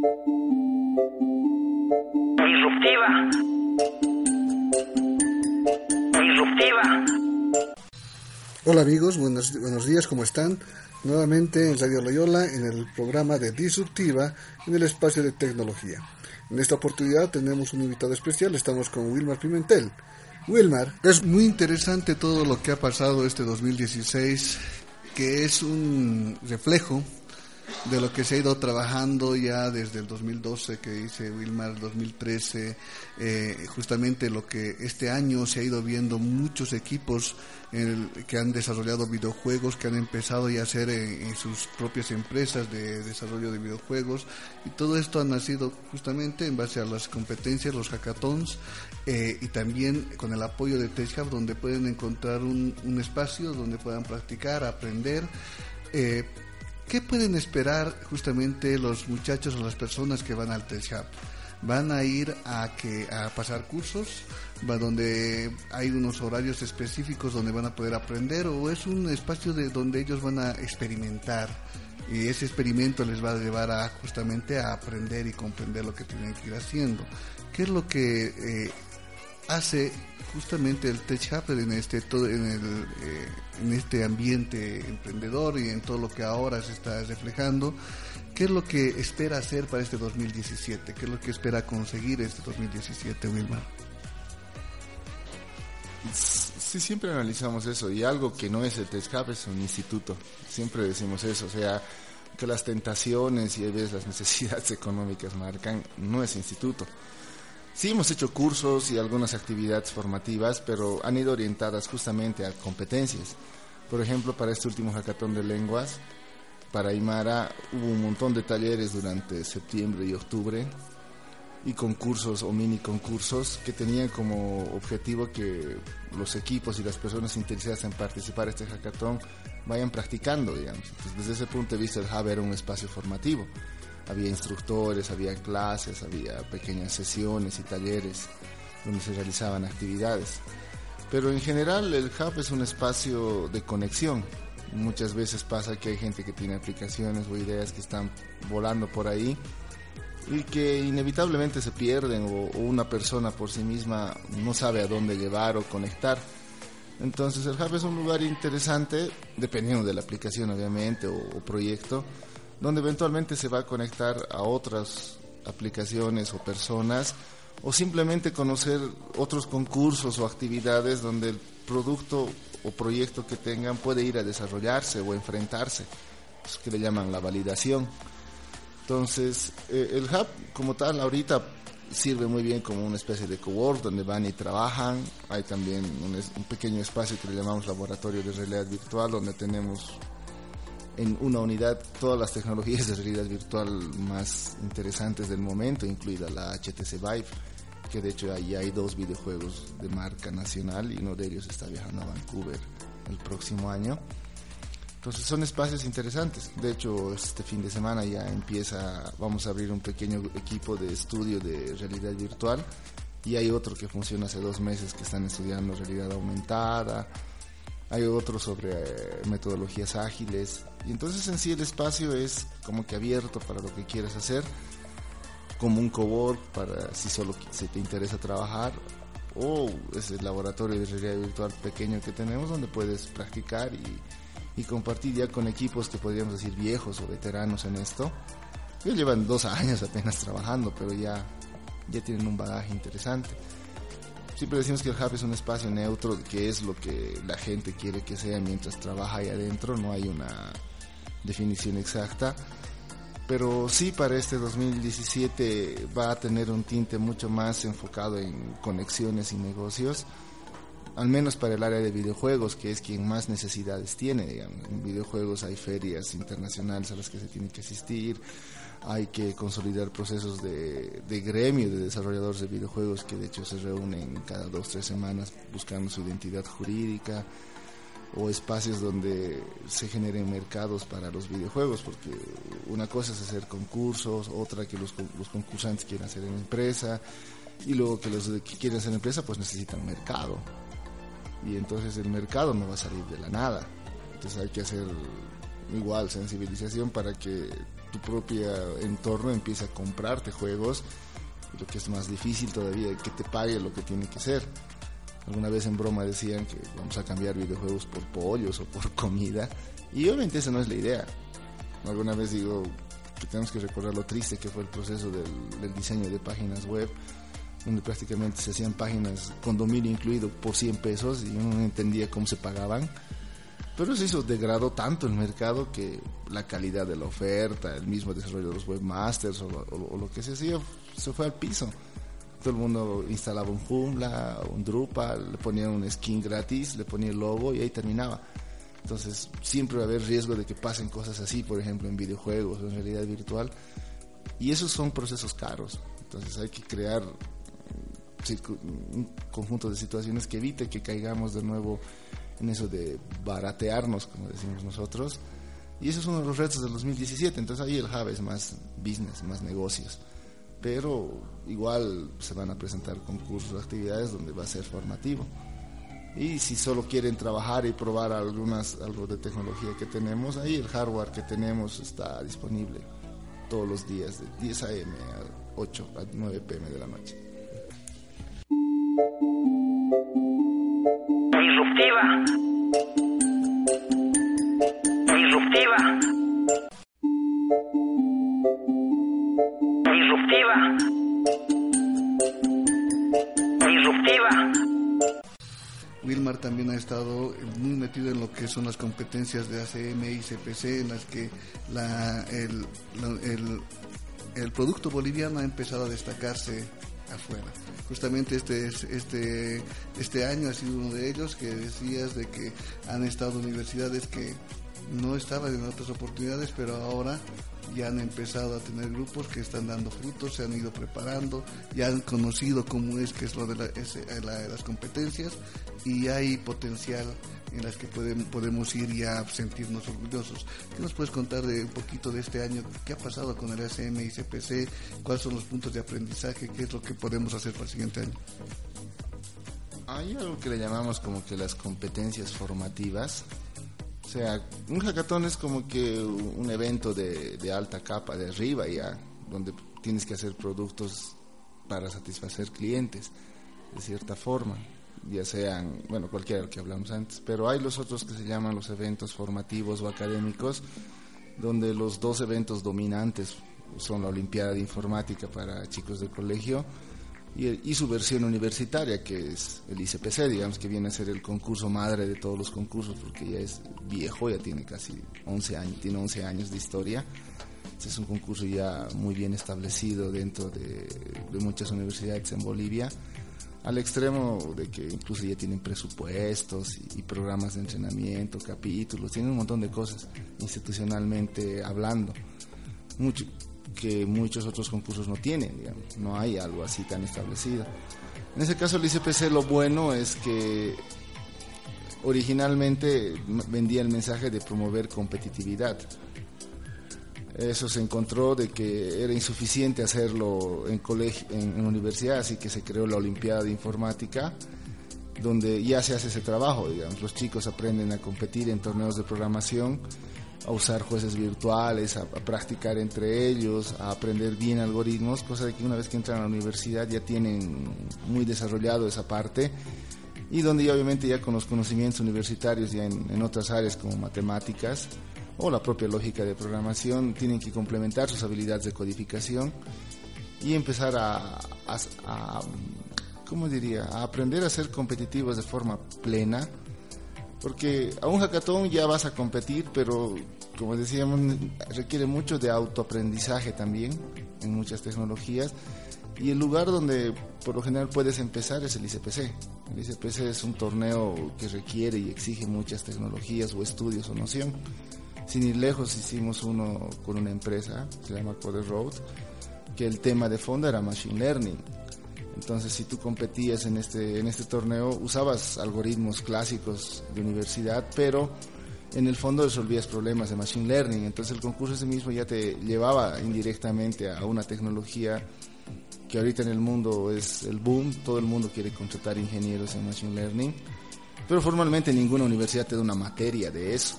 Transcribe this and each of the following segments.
Disruptiva. Disruptiva. Hola amigos, buenos, buenos días, ¿cómo están? Nuevamente en Radio Loyola en el programa de Disruptiva en el espacio de tecnología. En esta oportunidad tenemos un invitado especial, estamos con Wilmar Pimentel. Wilmar, es muy interesante todo lo que ha pasado este 2016, que es un reflejo de lo que se ha ido trabajando ya desde el 2012 que dice Wilmar, 2013, eh, justamente lo que este año se ha ido viendo muchos equipos que han desarrollado videojuegos, que han empezado ya a hacer en, sus propias empresas de desarrollo de videojuegos y todo esto ha nacido justamente en base a las competencias, los hackathons eh, y también con el apoyo de TechHub donde pueden encontrar un, un espacio donde puedan practicar, aprender. Eh, ¿Qué pueden esperar justamente los muchachos o las personas que van al Tech ¿Van a ir a, que, a pasar cursos? ¿Va donde hay unos horarios específicos donde van a poder aprender? ¿O es un espacio de donde ellos van a experimentar? Y ese experimento les va a llevar a justamente a aprender y comprender lo que tienen que ir haciendo. ¿Qué es lo que eh, hace justamente el Tech en este todo en el eh, en este ambiente emprendedor y en todo lo que ahora se está reflejando qué es lo que espera hacer para este 2017 qué es lo que espera conseguir este 2017 Wilmar Sí, siempre analizamos eso y algo que no es el Tech Hub es un instituto. Siempre decimos eso, o sea, que las tentaciones y las necesidades económicas marcan, no es instituto. Sí, hemos hecho cursos y algunas actividades formativas, pero han ido orientadas justamente a competencias. Por ejemplo, para este último hackathon de lenguas, para Aymara hubo un montón de talleres durante septiembre y octubre y concursos o mini concursos que tenían como objetivo que los equipos y las personas interesadas en participar en este hackathon vayan practicando, digamos. desde ese punto de vista el Hub era un espacio formativo había instructores, había clases, había pequeñas sesiones y talleres donde se realizaban actividades. Pero en general el hub es un espacio de conexión. Muchas veces pasa que hay gente que tiene aplicaciones o ideas que están volando por ahí y que inevitablemente se pierden o, una persona por sí misma no sabe a dónde llevar o conectar. Entonces el hub es un lugar interesante, dependiendo de la aplicación obviamente o proyecto, donde eventualmente se va a conectar a otras aplicaciones o personas o simplemente conocer otros concursos o actividades donde el producto o proyecto que tengan puede ir a desarrollarse o enfrentarse, es que le llaman la validación. Entonces, eh, el hub como tal ahorita sirve muy bien como una especie de cowork donde van y trabajan. Hay también un, un pequeño espacio que le llamamos laboratorio de realidad virtual donde tenemos en una unidad todas las tecnologías de realidad virtual más interesantes del momento, incluida la HTC Vive, que de hecho ahí hay dos videojuegos de marca nacional y uno de ellos está viajando a Vancouver el próximo año. Entonces son espacios interesantes. De hecho, este fin de semana ya empieza, vamos a abrir un pequeño equipo de estudio de realidad virtual y hay otro que funciona hace dos meses que están estudiando realidad aumentada, hay otro sobre eh, metodologías ágiles. Y entonces en sí el espacio es como que abierto para lo que quieras hacer, como un cowork para si solo se te interesa trabajar, o es el laboratorio de realidad virtual pequeño que tenemos donde puedes practicar y, y compartir ya con equipos que podríamos decir viejos o veteranos en esto. Ellos llevan dos años apenas trabajando, pero ya, ya tienen un bagaje interesante. Siempre decimos que el hub es un espacio neutro, que es lo que la gente quiere que sea mientras trabaja ahí adentro, no hay una definición exacta. Pero sí, para este 2017 va a tener un tinte mucho más enfocado en conexiones y negocios, al menos para el área de videojuegos, que es quien más necesidades tiene. En videojuegos hay ferias internacionales a las que se tiene que asistir, hay que consolidar procesos de, gremio de desarrolladores de videojuegos que de hecho se reúnen cada dos tres semanas buscando su identidad jurídica o espacios donde se generen mercados para los videojuegos porque una cosa es hacer concursos otra que los, los concursantes quieren hacer en empresa y luego que los que quieren hacer empresa pues necesitan mercado. Y entonces el mercado no va a salir de la nada. Entonces hay que hacer igual sensibilización para que tu propio entorno empiece a comprarte juegos, lo que es más difícil todavía, que te pague lo que tiene que ser. Alguna vez en broma decían que vamos a cambiar videojuegos por pollos o por comida, y obviamente esa no es la idea. Alguna vez digo que tenemos que recordar lo triste que fue el proceso del, del diseño de páginas web donde prácticamente se hacían páginas con dominio incluido por 100 pesos y uno no entendía cómo se pagaban. Pero eso degradó tanto el mercado que la calidad de la oferta, el mismo desarrollo de los webmasters o, lo que se hacía se fue al piso. Todo el mundo instalaba un Joomla, un Drupal, le ponía un skin gratis, le ponía el logo y ahí terminaba. Entonces siempre va a haber riesgo de que pasen cosas así, por ejemplo en videojuegos o en realidad virtual. Y esos son procesos caros. Entonces hay que crear un conjunto de situaciones que evite que caigamos de nuevo en eso de baratearnos, como decimos nosotros. Y eso es uno de los retos del 2017. Entonces ahí el Hub es más business, más negocios. Pero igual se van a presentar concursos, actividades donde va a ser formativo. Y si solo quieren trabajar y probar algunas, algo de tecnología que tenemos, ahí el hardware que tenemos está disponible todos los días de 10 a.m. a 8 a 9 p.m. de la noche. Son las competencias de ACM y CPC, en las que la, el, el, el producto boliviano ha empezado a destacarse afuera. Justamente este, este, este año ha sido uno de ellos que decías de que han estado universidades que no estaban en otras oportunidades, pero ahora ya han empezado a tener grupos que están dando frutos, se han ido preparando, ya han conocido cómo es que es lo de las competencias y hay potencial en las que podemos, ir y a sentirnos orgullosos. ¿Qué nos puedes contar de un poquito de este año? ¿Qué ha pasado con el ACM y CPC? ¿Cuáles son los puntos de aprendizaje? ¿Qué es lo que podemos hacer para el siguiente año? Hay algo que le llamamos como que las competencias formativas. O sea, un hackathon es como que un evento de, de alta capa, de arriba ya, donde tienes que hacer productos para satisfacer clientes, de cierta forma ya sean, bueno, cualquiera que hablamos antes, pero hay los otros que se llaman los eventos formativos o académicos, donde los dos eventos dominantes son la Olimpiada de Informática para chicos del colegio y, su versión universitaria, que es el ICPC, digamos que viene a ser el concurso madre de todos los concursos, porque ya es viejo, ya tiene casi 11 años, tiene 11 años de historia. es un concurso ya muy bien establecido dentro de muchas universidades en Bolivia al extremo de que incluso ya tienen presupuestos y, programas de entrenamiento, capítulos, tienen un montón de cosas institucionalmente hablando, mucho que muchos otros concursos no tienen, no hay algo así tan establecido. En ese caso el ICPC lo bueno es que originalmente vendía el mensaje de promover competitividad eso se encontró de que era insuficiente hacerlo en colegio, en, universidad, así que se creó la Olimpiada de Informática, donde ya se hace ese trabajo, digamos, los chicos aprenden a competir en torneos de programación, a usar jueces virtuales, a, practicar entre ellos, a aprender bien algoritmos, cosa de que una vez que entran a la universidad ya tienen muy desarrollado esa parte. Y donde ya obviamente ya con los conocimientos universitarios ya en, en otras áreas como matemáticas, o la propia lógica de programación tienen que complementar sus habilidades de codificación y empezar a, ¿cómo diría?, a aprender a ser competitivos de forma plena, porque a un hackathon ya vas a competir, pero como decíamos, requiere mucho de autoaprendizaje también en muchas tecnologías. Y el lugar donde por lo general puedes empezar es el ICPC. El ICPC es un torneo que requiere y exige muchas tecnologías o estudios o noción. Sin ir lejos hicimos uno con una empresa, se llama Code Road, que el tema de fondo era Machine Learning. Entonces, si tú competías en este, en este torneo, usabas algoritmos clásicos de universidad, pero en el fondo resolvías problemas de Machine Learning. Entonces, el concurso ese mismo ya te llevaba indirectamente a una tecnología que ahorita en el mundo es el boom, todo el mundo quiere contratar ingenieros en Machine Learning, pero formalmente ninguna universidad te da una materia de eso.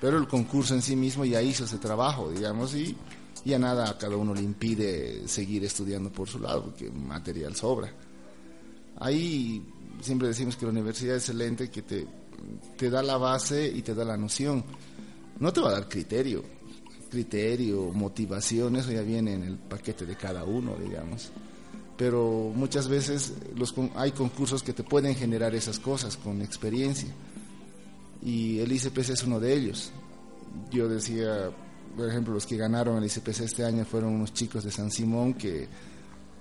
Pero el concurso en sí mismo ya hizo ese trabajo, digamos, y ya nada a cada uno le impide seguir estudiando por su lado, porque material sobra. Ahí siempre decimos que la universidad es excelente, que te, te da la base y te da la noción. No te va a dar criterio, criterio, motivación, eso ya viene en el paquete de cada uno, digamos. Pero muchas veces los, hay concursos que te pueden generar esas cosas con experiencia. Y el ICPC es uno de ellos. Yo decía, por ejemplo, los que ganaron el ICPC este año fueron unos chicos de San Simón que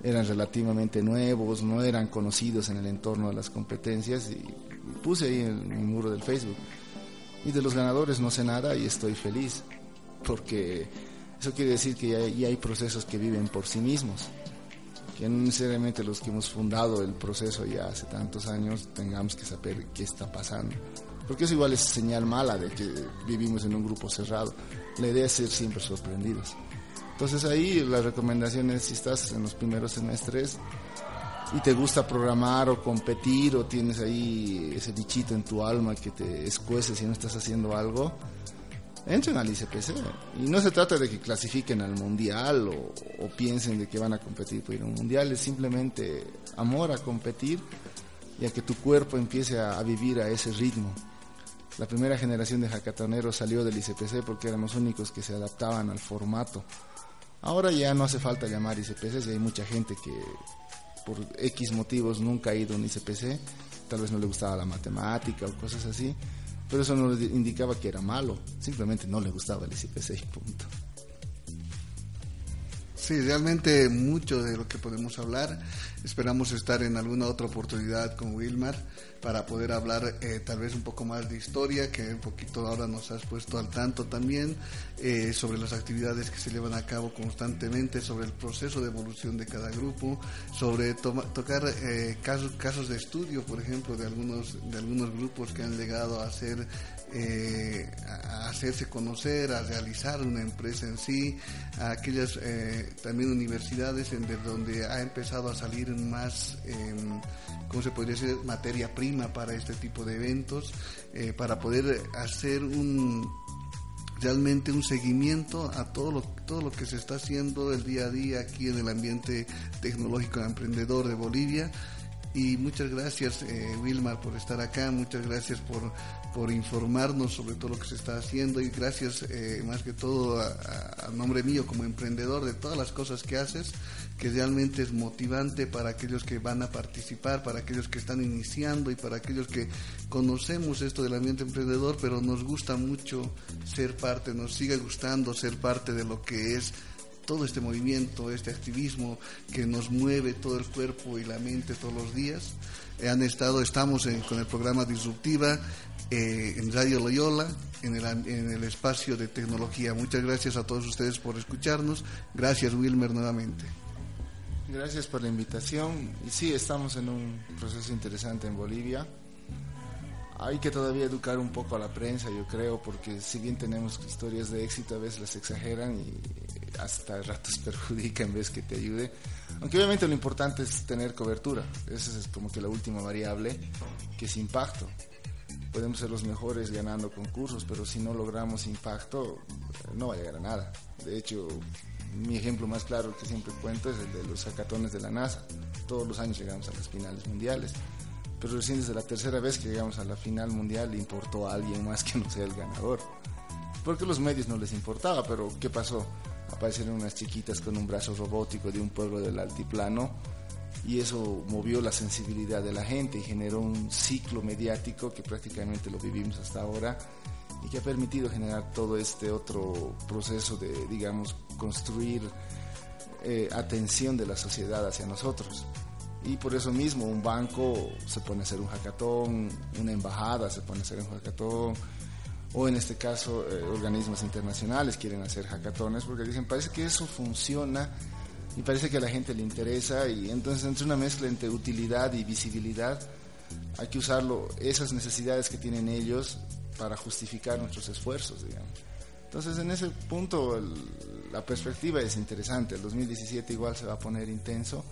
eran relativamente nuevos, no eran conocidos en el entorno de las competencias y puse ahí en mi muro del Facebook. Y de los ganadores no sé nada y estoy feliz, porque eso quiere decir que ya, hay procesos que viven por sí mismos, que no necesariamente los que hemos fundado el proceso ya hace tantos años tengamos que saber qué está pasando, porque eso igual es señal mala de que vivimos en un grupo cerrado. La idea es ser siempre sorprendidos. Entonces ahí la recomendación es si estás en los primeros semestres y te gusta programar o competir o tienes ahí ese bichito en tu alma que te escuece si no estás haciendo algo, entren al ICPC. Y no se trata de que clasifiquen al mundial o, piensen de que van a competir por ir a un mundial, es simplemente amor a competir y a que tu cuerpo empiece a, a vivir a ese ritmo. La primera generación de hackatoneros salió del ICPC porque éramos únicos que se adaptaban al formato. Ahora ya no hace falta llamar ICPC, hay mucha gente que por X motivos nunca ha ido a un ICPC, tal vez no le gustaba la matemática o cosas así, pero eso no indicaba que era malo, simplemente no le gustaba el ICPC y punto. Sí, realmente mucho de lo que podemos hablar. Esperamos estar en alguna otra oportunidad con Wilmar para poder hablar eh, tal vez un poco más de historia, que un poquito ahora nos has puesto al tanto también, eh, sobre las actividades que se llevan a cabo constantemente, sobre el proceso de evolución de cada grupo, sobre tocar eh, casos, casos de estudio, por ejemplo, de algunos, de algunos grupos que han llegado a ser eh, a hacerse conocer, a realizar una empresa en sí, a aquellas eh, también universidades en donde ha empezado a salir más, eh, ¿cómo se podría decir?, materia prima para este tipo de eventos, eh, para poder hacer un realmente un seguimiento a todo lo, todo lo que se está haciendo el día a día aquí en el ambiente tecnológico emprendedor de Bolivia y muchas gracias eh, Wilmar por estar acá, muchas gracias por, por informarnos sobre todo lo que se está haciendo y gracias eh, más que todo a, nombre mío como emprendedor de todas las cosas que haces, que realmente es motivante para aquellos que van a participar, para aquellos que están iniciando y para aquellos que conocemos esto del ambiente emprendedor, pero nos gusta mucho ser parte, nos sigue gustando ser parte de lo que es todo este movimiento, este activismo que nos mueve todo el cuerpo y la mente todos los días. Eh, han estado, estamos con el programa Disruptiva eh, en Radio Loyola, en el, en el espacio de tecnología. Muchas gracias a todos ustedes por escucharnos. Gracias, Wilmer, nuevamente. Gracias por la invitación. Y sí, estamos en un proceso interesante en Bolivia. Hay que todavía educar un poco a la prensa, yo creo, porque si bien tenemos historias de éxito, a veces las exageran y hasta ratos perjudica en vez que te ayude. Aunque obviamente lo importante es tener cobertura. Esa es como que la última variable, que es impacto. Podemos ser los mejores ganando concursos, pero si no logramos impacto, no va a llegar a nada. De hecho, mi ejemplo más claro que siempre cuento es el de los hackatones de la NASA. Todos los años llegamos a las finales mundiales. Pero recién desde la tercera vez que llegamos a la final mundial le importó a alguien más que no sea el ganador. Porque a los medios no les importaba, pero ¿qué pasó? Aparecieron unas chiquitas con un brazo robótico de un pueblo del altiplano y eso movió la sensibilidad de la gente y generó un ciclo mediático que prácticamente lo vivimos hasta ahora y que ha permitido generar todo este otro proceso de, digamos, construir eh, atención de la sociedad hacia nosotros. Y por eso mismo un banco se pone a hacer un hackathon, una embajada se pone a hacer un hackathon, o en este caso eh, organismos internacionales quieren hacer hackatones porque dicen, parece que eso funciona y parece que a la gente le interesa y entonces entre una mezcla entre utilidad y visibilidad hay que usarlo, esas necesidades que tienen ellos para justificar nuestros esfuerzos, digamos. Entonces en ese punto la perspectiva es interesante, el 2017 igual se va a poner intenso,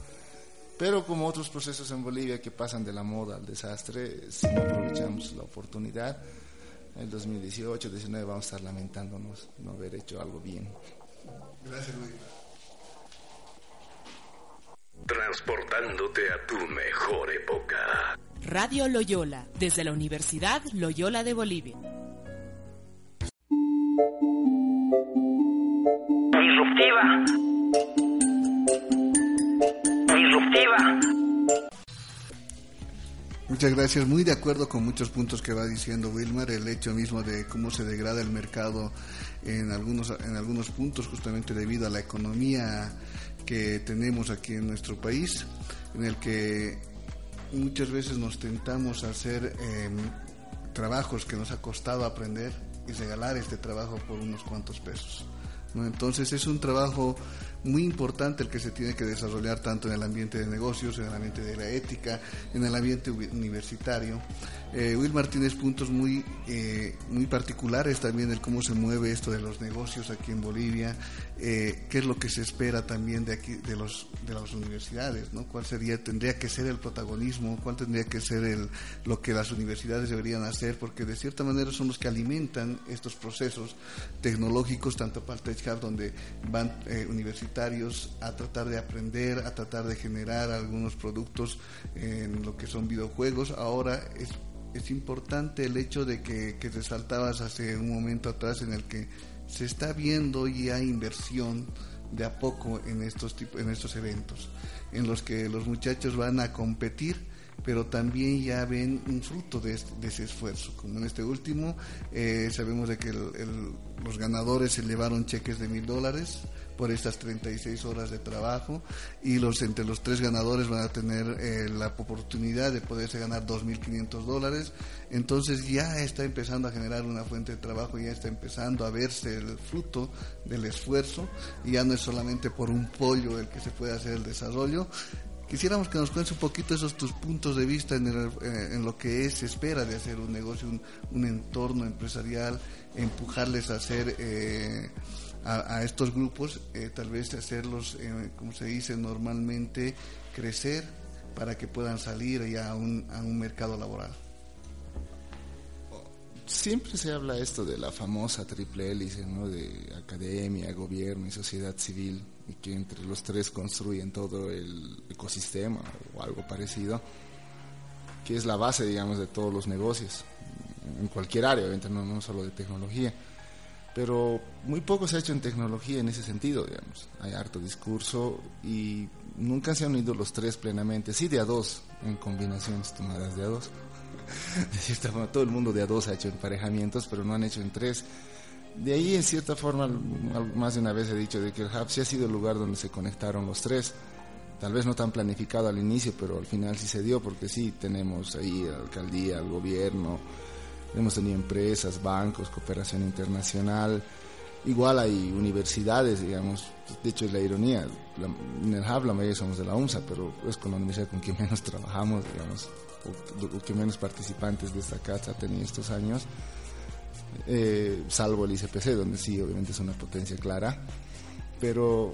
pero como otros procesos en Bolivia que pasan de la moda al desastre, si no aprovechamos la oportunidad, el 2018, 19 vamos a estar lamentándonos no haber hecho algo bien. Gracias, Luis. Transportándote a tu mejor época. Radio Loyola, desde la Universidad Loyola de Bolivia. Muchas gracias. Muy de acuerdo con muchos puntos que va diciendo Wilmar. El hecho mismo de cómo se degrada el mercado en algunos, en algunos puntos, justamente debido a la economía que tenemos aquí en nuestro país, en el que muchas veces nos tentamos a hacer em, trabajos que nos ha costado aprender y regalar este trabajo por unos cuantos pesos. ¿no? Entonces es un trabajo muy importante el que se tiene que desarrollar tanto en el ambiente de negocios, en el ambiente de la ética, en el ambiente universitario. Eh, Wilmar tienes puntos muy, eh, muy particulares también del cómo se mueve esto de los negocios aquí en Bolivia, eh, qué es lo que se espera también de aquí, de los, de las universidades, ¿no? ¿Cuál sería, tendría que ser el protagonismo, cuál tendría que ser el, lo que las universidades deberían hacer, porque de cierta manera son los que alimentan estos procesos tecnológicos, tanto para el Tech donde van eh, universitarios a tratar de aprender, a tratar de generar algunos productos en lo que son videojuegos, ahora es es importante el hecho de que, que resaltabas hace un momento atrás en el que se está viendo ya inversión de a poco en estos en estos eventos, en los que los muchachos van a competir, pero también ya ven un fruto de, ese esfuerzo. Como en este último, eh, sabemos de que el- los ganadores se llevaron cheques de mil dólares por estas 36 horas de trabajo y los entre los tres ganadores van a tener eh, la oportunidad de poderse ganar 2.500 dólares. Entonces ya está empezando a generar una fuente de trabajo, ya está empezando a verse el fruto del esfuerzo y ya no es solamente por un pollo el que se puede hacer el desarrollo. Quisiéramos que nos cuentes un poquito esos tus puntos de vista en, eh, lo que es, se espera de hacer un negocio, un, un entorno empresarial, empujarles a hacer eh, a, estos grupos, eh, tal vez hacerlos, como se dice normalmente, crecer para que puedan salir ya a un mercado laboral. Siempre se habla esto de la famosa triple hélice, ¿no? De academia, gobierno y sociedad civil, y que entre los tres construyen todo el ecosistema o algo parecido, que es la base, digamos, de todos los negocios, en cualquier área, obviamente, no, no solo de tecnología. Pero muy poco se ha hecho en tecnología en ese sentido, digamos. Hay harto discurso y nunca se han unido los tres plenamente, sí de a dos, en combinaciones tomadas de a dos de cierta forma, todo el mundo de a dos ha hecho emparejamientos, pero no han hecho en tres. De ahí, en cierta forma, al- más de una vez he dicho de que el Hub sí ha sido el lugar donde se conectaron los tres. Tal vez no tan planificado al inicio, pero al final sí se dio, porque sí tenemos ahí la alcaldía, el gobierno, hemos tenido empresas, bancos, cooperación internacional. Igual hay universidades, digamos, de hecho es la ironía, la- en el Hub la mayoría somos de la UNSA, pero es con la universidad con quien menos trabajamos, digamos, o, o que menos participantes de esta casa ha tenido estos años, eh, salvo el ICPC, donde sí, obviamente es una potencia clara, pero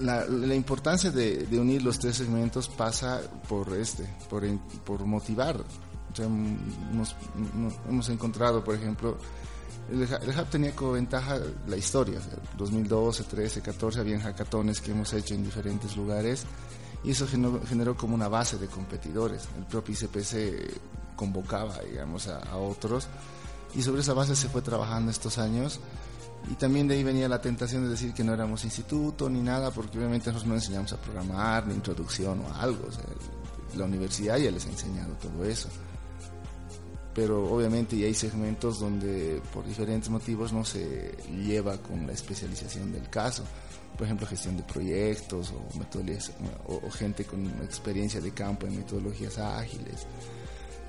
la, importancia de, unir los tres segmentos pasa por este, por, por motivar. O sea, hemos, hemos encontrado, por ejemplo, el, el Hub tenía como ventaja la historia. o sea, 2012, 13, 14 habían hackatones que hemos hecho en diferentes lugares y eso generó, generó como una base de competidores. El propio ICPC convocaba, digamos, a, a otros y sobre esa base se fue trabajando estos años y también de ahí venía la tentación de decir que no éramos instituto ni nada, porque obviamente nosotros no enseñamos a programar, ni introducción o algo. o sea, la universidad ya les ha enseñado todo eso. Pero obviamente ya hay segmentos donde por diferentes motivos no se lleva con la especialización del caso. Por ejemplo, gestión de proyectos o, metodologías, o, gente con experiencia de campo en metodologías ágiles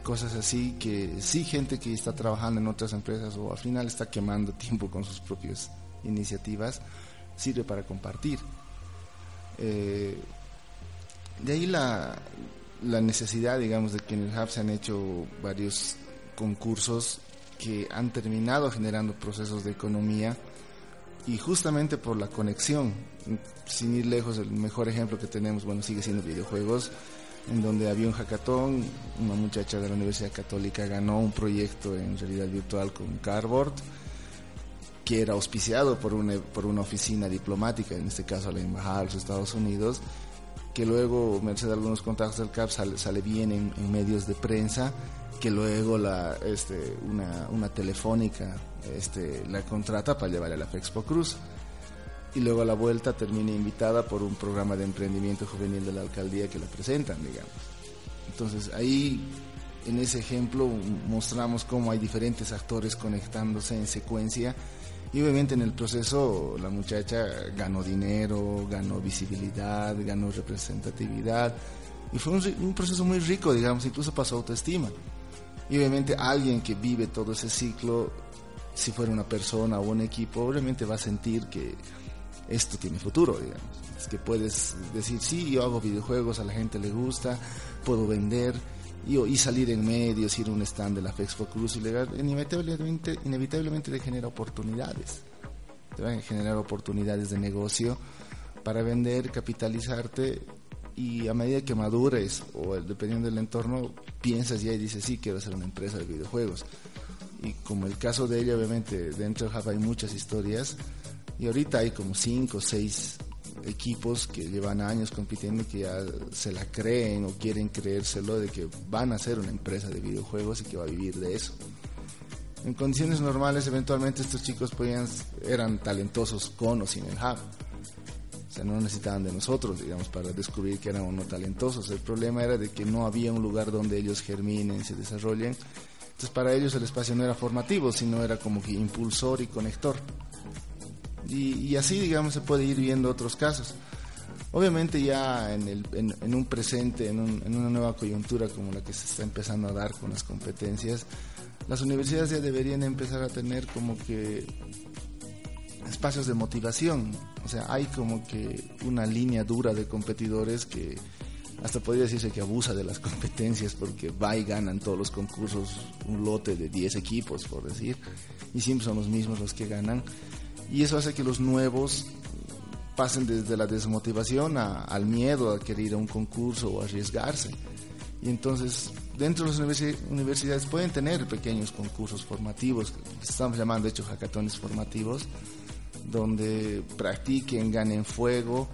cosas así que sí gente que está trabajando en otras empresas o al final está quemando tiempo con sus propias iniciativas sirve para compartir Eh, de ahí la, la necesidad digamos de que en el hub se han hecho varios concursos que han terminado generando procesos de economía y justamente por la conexión sin ir lejos el mejor ejemplo que tenemos bueno sigue siendo videojuegos en donde había un hackathon, una muchacha de la Universidad Católica ganó un proyecto en realidad virtual con Cardboard, que era auspiciado por una, por una oficina diplomática, en este caso la Embajada de los Estados Unidos, que luego, merced a algunos contactos del CAP, sale, sale bien en, en, medios de prensa, que luego la, este, una, una telefónica este, la contrata para llevarle a la Fexpo Cruz y luego a la vuelta termina invitada por un programa de emprendimiento juvenil de la alcaldía que la presentan, digamos. Entonces ahí, en ese ejemplo, mostramos cómo hay diferentes actores conectándose en secuencia y obviamente en el proceso la muchacha ganó dinero, ganó visibilidad, ganó representatividad y fue un, proceso muy rico, digamos, incluso pasó autoestima. Y obviamente alguien que vive todo ese ciclo, si fuera una persona o un equipo, obviamente va a sentir que esto tiene futuro, digamos. Es que puedes decir, sí, yo hago videojuegos, a la gente le gusta, puedo vender y, y salir en medios, ir a un stand de la Fexpo Cruz y legal, inevitablemente, inevitablemente te genera oportunidades. Te van a generar oportunidades de negocio para vender, capitalizarte y a medida que madures o dependiendo del entorno, piensas ya y dices, sí, quiero hacer una empresa de videojuegos. Y como el caso de ella, obviamente, dentro de Java hay muchas historias y ahorita hay como cinco o seis equipos que llevan años compitiendo que ya se la creen o quieren creérselo de que van a ser una empresa de videojuegos y que va a vivir de eso. En condiciones normales, eventualmente estos chicos podían, eran talentosos con o sin el hub. O sea, no necesitaban de nosotros, digamos, para descubrir que eran o no talentosos. El problema era de que no había un lugar donde ellos germinen, se desarrollen. Entonces, para ellos el espacio no era formativo, sino era como que impulsor y conector. Y, así, digamos, se puede ir viendo otros casos. Obviamente ya en, el, en, en un presente, en, un, en, una nueva coyuntura como la que se está empezando a dar con las competencias, las universidades ya deberían empezar a tener como que espacios de motivación. O sea, hay como que una línea dura de competidores que hasta podría decirse que abusa de las competencias porque va y ganan todos los concursos un lote de 10 equipos, por decir, y siempre son los mismos los que ganan y eso hace que los nuevos pasen desde la desmotivación al miedo a querer ir a un concurso o arriesgarse. Y entonces, dentro de las universidades pueden tener pequeños concursos formativos, estamos llamando de hecho hackatones formativos, donde practiquen, ganen fuego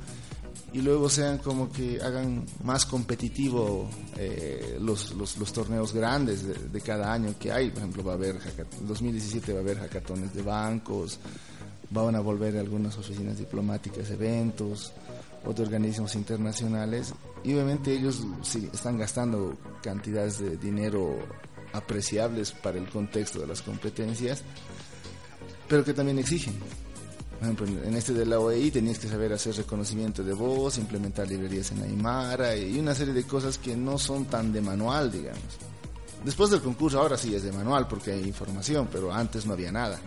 y luego sean como que hagan más competitivo eh, los, los, torneos grandes de, de, cada año que hay. Por ejemplo, va a haber, en 2017 va a haber hackatones de bancos, van a volver algunas oficinas diplomáticas, eventos, otros organismos internacionales y obviamente ellos sí, están gastando cantidades de dinero apreciables para el contexto de las competencias, pero que también exigen. Por ejemplo, en este de la OEI tenías que saber hacer reconocimiento de voz, implementar librerías en Aymara y una serie de cosas que no son tan de manual, digamos. Después del concurso ahora sí es de manual porque hay información, pero antes no había nada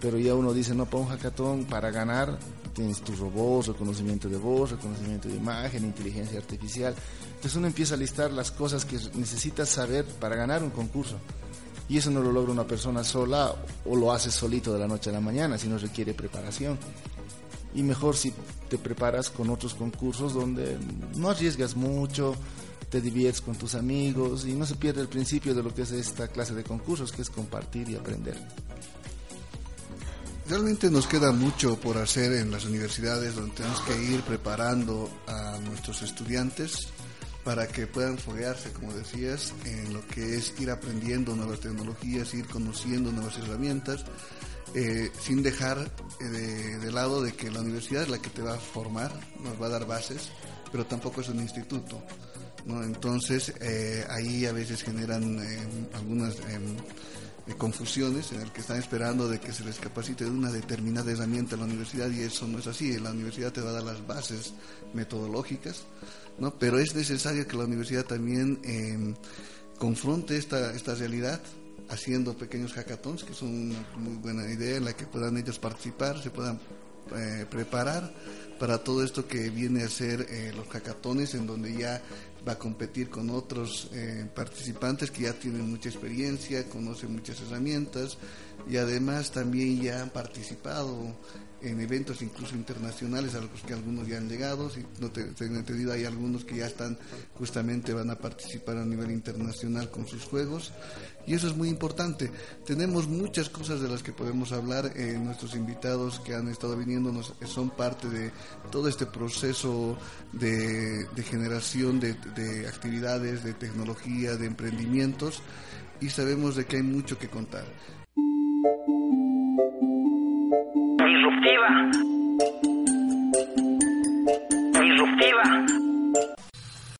pero ya uno dice, no, para un hackathon, para ganar, tienes tu robot, reconocimiento de voz, reconocimiento de imagen, inteligencia artificial. Entonces uno empieza a listar las cosas que necesitas saber para ganar un concurso. Y eso no lo logra una persona sola o lo hace solito de la noche a la mañana, sino requiere preparación. Y mejor si te preparas con otros concursos donde no arriesgas mucho, te diviertes con tus amigos y no se pierde el principio de lo que es esta clase de concursos, que es compartir y aprender. Realmente nos queda mucho por hacer en las universidades donde tenemos que ir preparando a nuestros estudiantes para que puedan foguearse, como decías, en lo que es ir aprendiendo nuevas tecnologías, ir conociendo nuevas herramientas, eh, sin dejar eh, de, lado de que la universidad es la que te va a formar, nos va a dar bases, pero tampoco es un instituto. Entonces, eh, ahí a veces generan algunas de confusiones en el que están esperando de que se les capacite de una determinada herramienta en la universidad y eso no es así. La universidad te va a dar las bases metodológicas, ¿no? Pero es necesario que la universidad también eh, confronte esta, esta realidad haciendo pequeños hackathons, que son una muy buena idea en la que puedan ellos participar, se puedan eh, preparar para todo esto que viene a ser eh, los hackatones, en donde ya va a competir con otros eh, participantes que ya tienen mucha experiencia, conocen muchas herramientas, y además también ya han participado en eventos incluso internacionales a los que algunos ya han llegado, si no te, tengo entendido hay algunos que ya están justamente van a participar a nivel internacional con sus juegos y eso es muy importante. Tenemos muchas cosas de las que podemos hablar, eh, nuestros invitados que han estado viniendo nos, son parte de todo este proceso de, generación de actividades, de tecnología, de emprendimientos y sabemos de que hay mucho que contar disruptiva. Disruptiva.